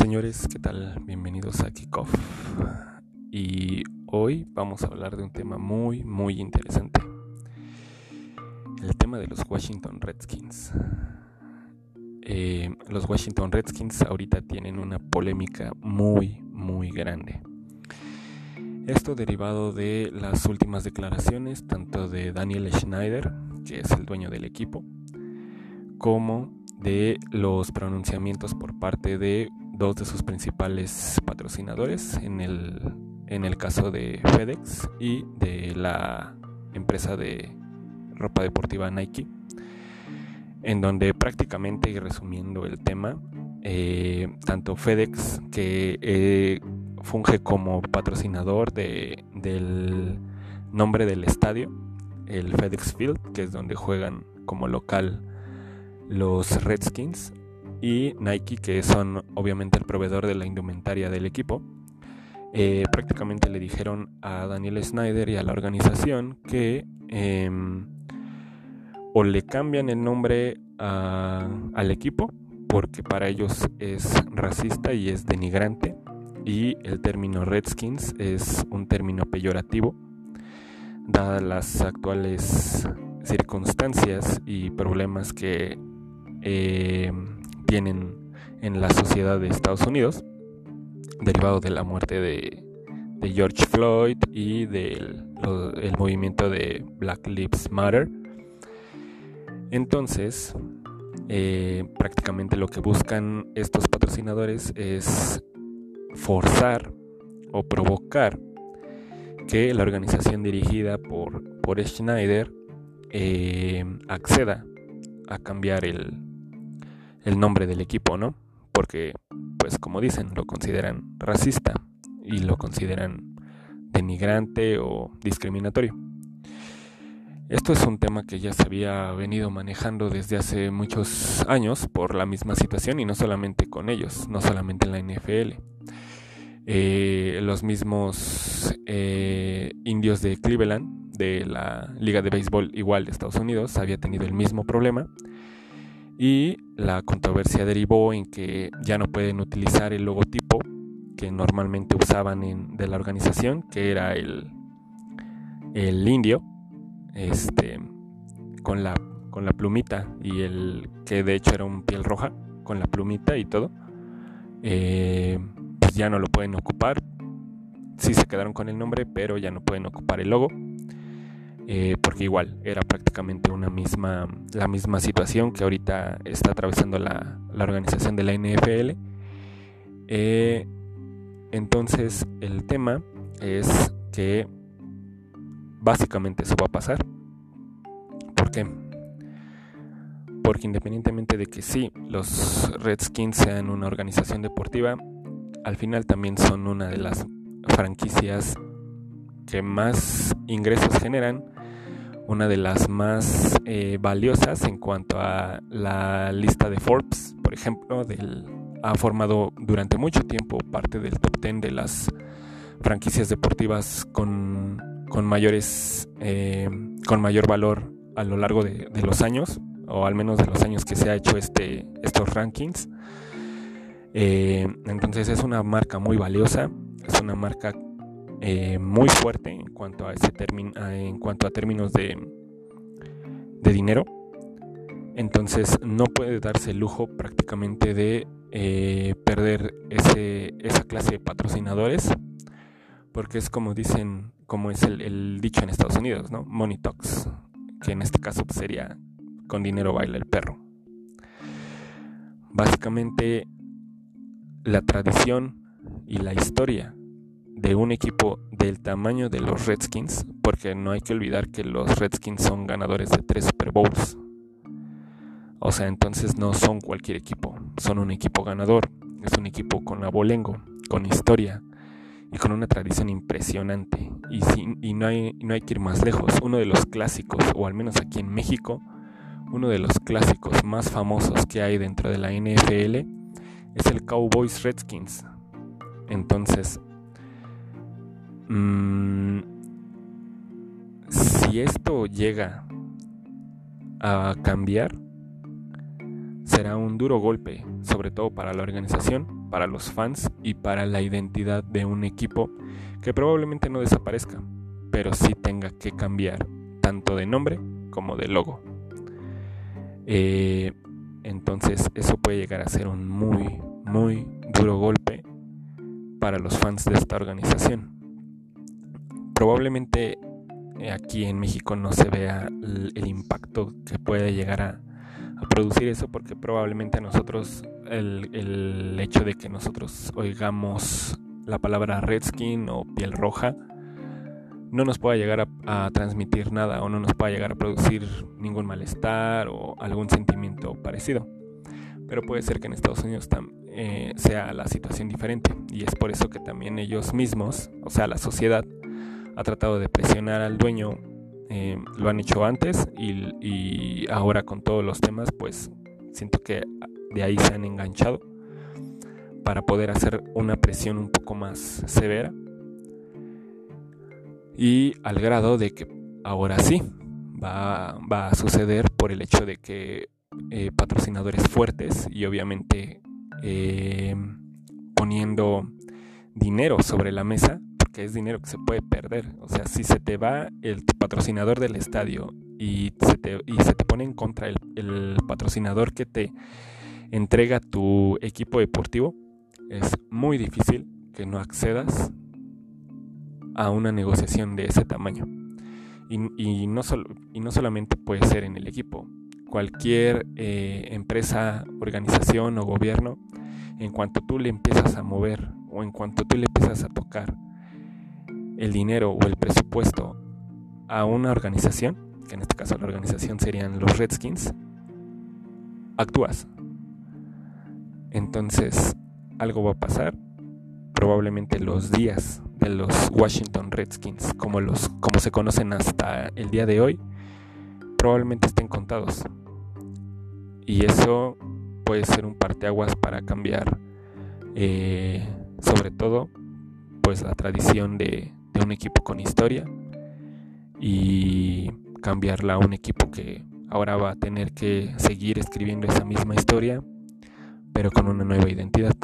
Señores, ¿qué tal? Bienvenidos a Kickoff. Y hoy vamos a hablar de un tema muy, muy interesante. El tema de los Washington Redskins. Eh, los Washington Redskins ahorita tienen una polémica muy, muy grande. Esto derivado de las últimas declaraciones tanto de Daniel Schneider, que es el dueño del equipo, como de los pronunciamientos por parte de dos de sus principales patrocinadores, en el, en el caso de FedEx y de la empresa de ropa deportiva Nike, en donde prácticamente, y resumiendo el tema, eh, tanto FedEx, que eh, funge como patrocinador de, del nombre del estadio, el FedEx Field, que es donde juegan como local los Redskins, y Nike, que son obviamente el proveedor de la indumentaria del equipo, eh, prácticamente le dijeron a Daniel Snyder y a la organización que em, o le cambian el nombre al equipo porque para ellos es racista y es denigrante y el término Redskins es un término peyorativo dadas las actuales circunstancias y problemas que eh, tienen en la sociedad de Estados Unidos, derivado de la muerte de, George Floyd y del el movimiento de Black Lives Matter. Entonces, eh, prácticamente lo que buscan estos patrocinadores es forzar o provocar que la organización dirigida por, por Schneider eh, acceda a cambiar el, el nombre del equipo, ¿no? Porque, pues como dicen, lo consideran racista y lo consideran denigrante o discriminatorio. Esto es un tema que ya se había venido manejando desde hace muchos años por la misma situación y no solamente con ellos, no solamente en la NFL. Eh, los mismos eh, indios de Cleveland, de la Liga de Béisbol igual de Estados Unidos, había tenido el mismo problema y la controversia derivó en que ya no pueden utilizar el logotipo que normalmente usaban de la organización, que era el, el indio, este, con la, con la plumita y el que de hecho era un piel roja, con la plumita y todo, eh, pues ya no lo pueden ocupar. Sí se quedaron con el nombre, pero ya no pueden ocupar el logo. Eh, porque igual era prácticamente una misma, la misma situación que ahorita está atravesando la, organización de la NFL. Eh, entonces el tema es que básicamente eso va a pasar. ¿Por qué? Porque independientemente de que sí, los Redskins sean una organización deportiva, al final también son una de las franquicias que más ingresos generan una de las más eh, valiosas en cuanto a la lista de Forbes, por ejemplo, ha formado durante mucho tiempo parte del top 10 de las franquicias deportivas con, mayores eh, con mayor valor a lo largo de, los años o al menos de los años que se ha hecho este estos rankings. Eh, entonces es una marca muy valiosa es una marca eh, muy fuerte cuanto a ese término, en cuanto a términos de, de dinero. Entonces no puede darse el lujo prácticamente de eh, perder ese, esa clase de patrocinadores, porque es como dicen, como es el, dicho en Estados Unidos, ¿no? Money talks, que en este caso pues, sería con dinero baila el perro. Básicamente la tradición y la historia de un equipo del tamaño de los Redskins, porque no hay que olvidar que los Redskins son ganadores de tres Super Bowls. O sea, entonces no son cualquier equipo, son un equipo ganador, es un equipo con abolengo, con historia y con una tradición impresionante. Y, y no, hay, no hay que ir más lejos, uno de los clásicos, o al menos aquí en México, uno de los clásicos más famosos que hay dentro de la NFL es el Cowboys Redskins. Entonces, Mm, si esto llega a cambiar, será un duro golpe, sobre todo para la organización, para los fans y para la identidad de un equipo que probablemente no desaparezca, pero sí tenga que cambiar tanto de nombre como de logo. Eh, entonces eso puede llegar a ser un muy, muy duro golpe para los fans de esta organización. Probablemente eh, aquí en México no se vea el, impacto que puede llegar a, producir eso porque probablemente a nosotros el, hecho de que nosotros oigamos la palabra redskin o piel roja no nos pueda llegar a, transmitir nada o no nos pueda llegar a producir ningún malestar o algún sentimiento parecido. Pero puede ser que en Estados Unidos eh, sea la situación diferente y es por eso que también ellos mismos, o sea, la sociedad, ha tratado de presionar al dueño. Eh, lo han hecho antes y, ahora con todos los temas, pues siento que de ahí se han enganchado para poder hacer una presión un poco más severa y al grado de que ahora sí va, a suceder por el hecho de que eh, patrocinadores fuertes y obviamente eh, poniendo dinero sobre la mesa, porque es dinero que se puede perder. O sea, si se te va el patrocinador del estadio y se te, y se te pone en contra el, el patrocinador que te entrega tu equipo deportivo, es muy difícil que no accedas a una negociación de ese tamaño. Y, no, y no solamente puede ser en el equipo. Cualquier eh, empresa, organización o gobierno, en cuanto tú le empiezas a mover o en cuanto tú le empiezas a tocar el dinero o el presupuesto a una organización, que en este caso la organización serían los Redskins, actúas. Entonces, algo va a pasar. Probablemente los días de los Washington Redskins, como, los, como se conocen hasta el día de hoy, probablemente estén contados. Y eso puede ser un parteaguas para cambiar, eh, sobre todo, pues la tradición de, de un equipo con historia y cambiarla a un equipo que ahora va a tener que seguir escribiendo esa misma historia, pero con una nueva identidad.